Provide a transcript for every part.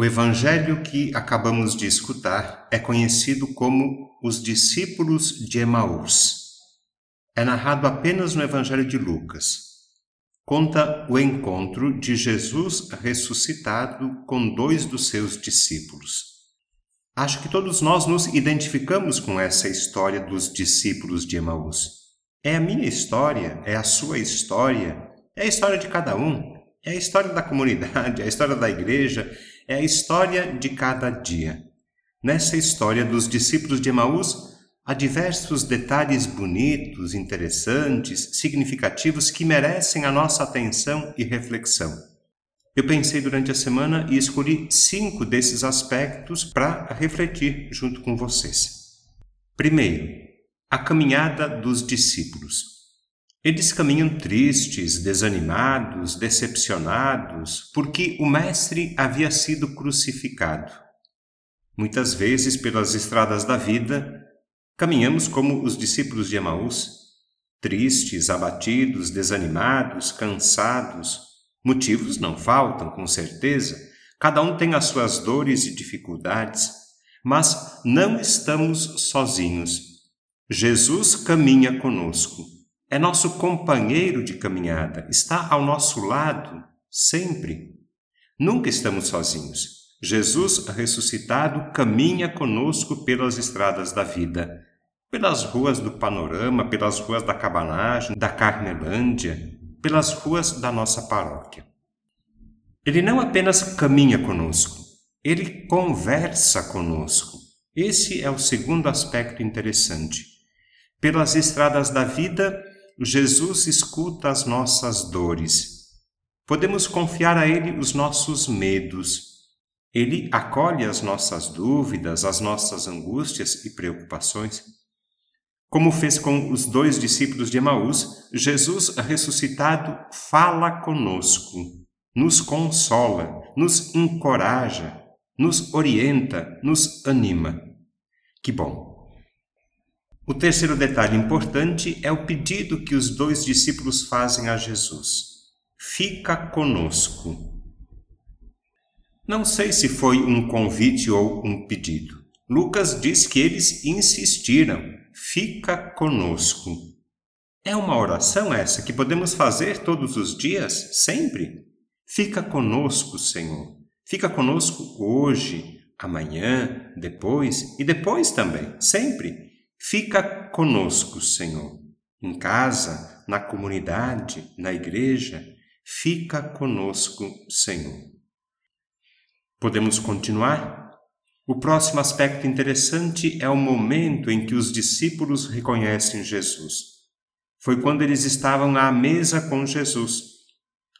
O evangelho que acabamos de escutar é conhecido como os discípulos de Emaús. É narrado apenas no evangelho de Lucas. Conta o encontro de Jesus ressuscitado com dois dos seus discípulos. Acho que todos nós nos identificamos com essa história dos discípulos de Emaús. É a minha história, é a sua história, é a história de cada um, é a história da comunidade, é a história da igreja, é a história de cada dia. Nessa história dos discípulos de Emaús, há diversos detalhes bonitos, interessantes, significativos que merecem a nossa atenção e reflexão. Eu pensei durante a semana e escolhi cinco desses aspectos para refletir junto com vocês. Primeiro, a caminhada dos discípulos. Eles caminham tristes, desanimados, decepcionados, porque o Mestre havia sido crucificado. Muitas vezes, pelas estradas da vida, caminhamos como os discípulos de Emaús, tristes, abatidos, desanimados, cansados. Motivos não faltam, com certeza. Cada um tem as suas dores e dificuldades, mas não estamos sozinhos. Jesus caminha conosco é nosso companheiro de caminhada, está ao nosso lado sempre. Nunca estamos sozinhos. Jesus ressuscitado caminha conosco pelas estradas da vida, pelas ruas do panorama, pelas ruas da cabanagem, da Carmelândia, pelas ruas da nossa paróquia. Ele não apenas caminha conosco, ele conversa conosco. Esse é o segundo aspecto interessante. Pelas estradas da vida, Jesus escuta as nossas dores. Podemos confiar a Ele os nossos medos. Ele acolhe as nossas dúvidas, as nossas angústias e preocupações. Como fez com os dois discípulos de Emaús, Jesus ressuscitado fala conosco, nos consola, nos encoraja, nos orienta, nos anima. Que bom! O terceiro detalhe importante é o pedido que os dois discípulos fazem a Jesus: Fica conosco. Não sei se foi um convite ou um pedido. Lucas diz que eles insistiram: Fica conosco. É uma oração essa que podemos fazer todos os dias, sempre? Fica conosco, Senhor. Fica conosco hoje, amanhã, depois e depois também, sempre. Fica conosco, Senhor, em casa, na comunidade, na igreja. Fica conosco, Senhor. Podemos continuar? O próximo aspecto interessante é o momento em que os discípulos reconhecem Jesus. Foi quando eles estavam à mesa com Jesus.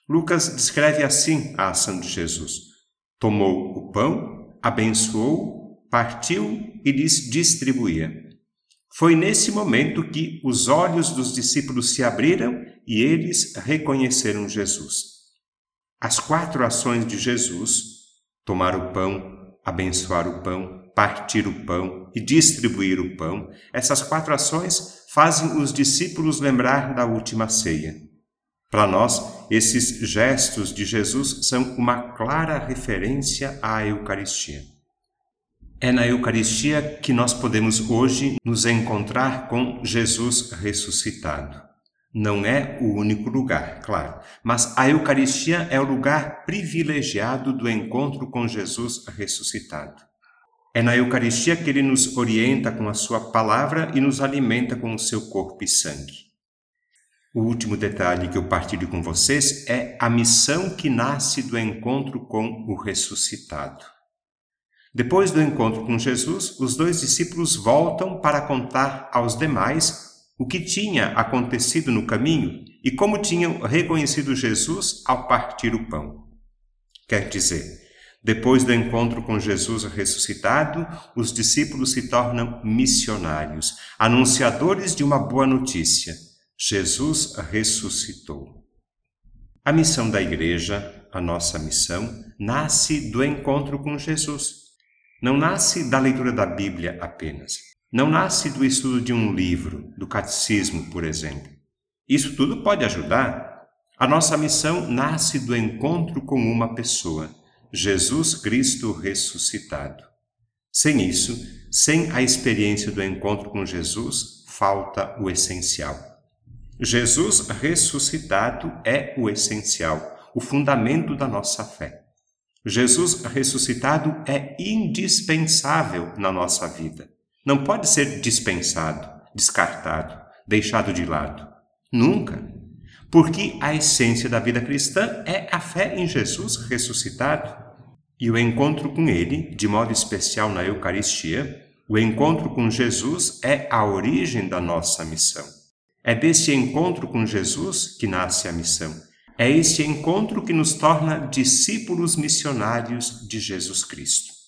Lucas descreve assim a ação de Jesus: tomou o pão, abençoou, partiu e lhes distribuía. Foi nesse momento que os olhos dos discípulos se abriram e eles reconheceram Jesus. As quatro ações de Jesus, tomar o pão, abençoar o pão, partir o pão e distribuir o pão, essas quatro ações fazem os discípulos lembrar da última ceia. Para nós, esses gestos de Jesus são uma clara referência à Eucaristia. É na Eucaristia que nós podemos hoje nos encontrar com Jesus ressuscitado. Não é o único lugar, claro, mas a Eucaristia é o lugar privilegiado do encontro com Jesus ressuscitado. É na Eucaristia que ele nos orienta com a sua palavra e nos alimenta com o seu corpo e sangue. O último detalhe que eu partilho com vocês é a missão que nasce do encontro com o ressuscitado. Depois do encontro com Jesus, os dois discípulos voltam para contar aos demais o que tinha acontecido no caminho e como tinham reconhecido Jesus ao partir o pão. Quer dizer, depois do encontro com Jesus ressuscitado, os discípulos se tornam missionários, anunciadores de uma boa notícia: Jesus ressuscitou. A missão da igreja, a nossa missão, nasce do encontro com Jesus não nasce da leitura da Bíblia apenas. Não nasce do estudo de um livro, do catecismo, por exemplo. Isso tudo pode ajudar. A nossa missão nasce do encontro com uma pessoa, Jesus Cristo ressuscitado. Sem isso, sem a experiência do encontro com Jesus, falta o essencial. Jesus ressuscitado é o essencial, o fundamento da nossa fé. Jesus ressuscitado é indispensável na nossa vida. Não pode ser dispensado, descartado, deixado de lado. Nunca. Porque a essência da vida cristã é a fé em Jesus ressuscitado. E o encontro com Ele, de modo especial na Eucaristia, o encontro com Jesus é a origem da nossa missão. É desse encontro com Jesus que nasce a missão. É esse encontro que nos torna discípulos missionários de Jesus Cristo.